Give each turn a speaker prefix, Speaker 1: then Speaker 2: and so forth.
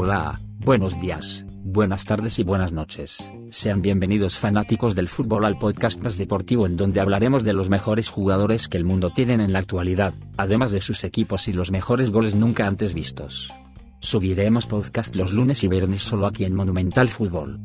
Speaker 1: Hola, buenos días, buenas tardes y buenas noches. Sean bienvenidos fanáticos del fútbol al podcast más deportivo en donde hablaremos de los mejores jugadores que el mundo tienen en la actualidad, además de sus equipos y los mejores goles nunca antes vistos. Subiremos podcast los lunes y viernes solo aquí en Monumental Fútbol.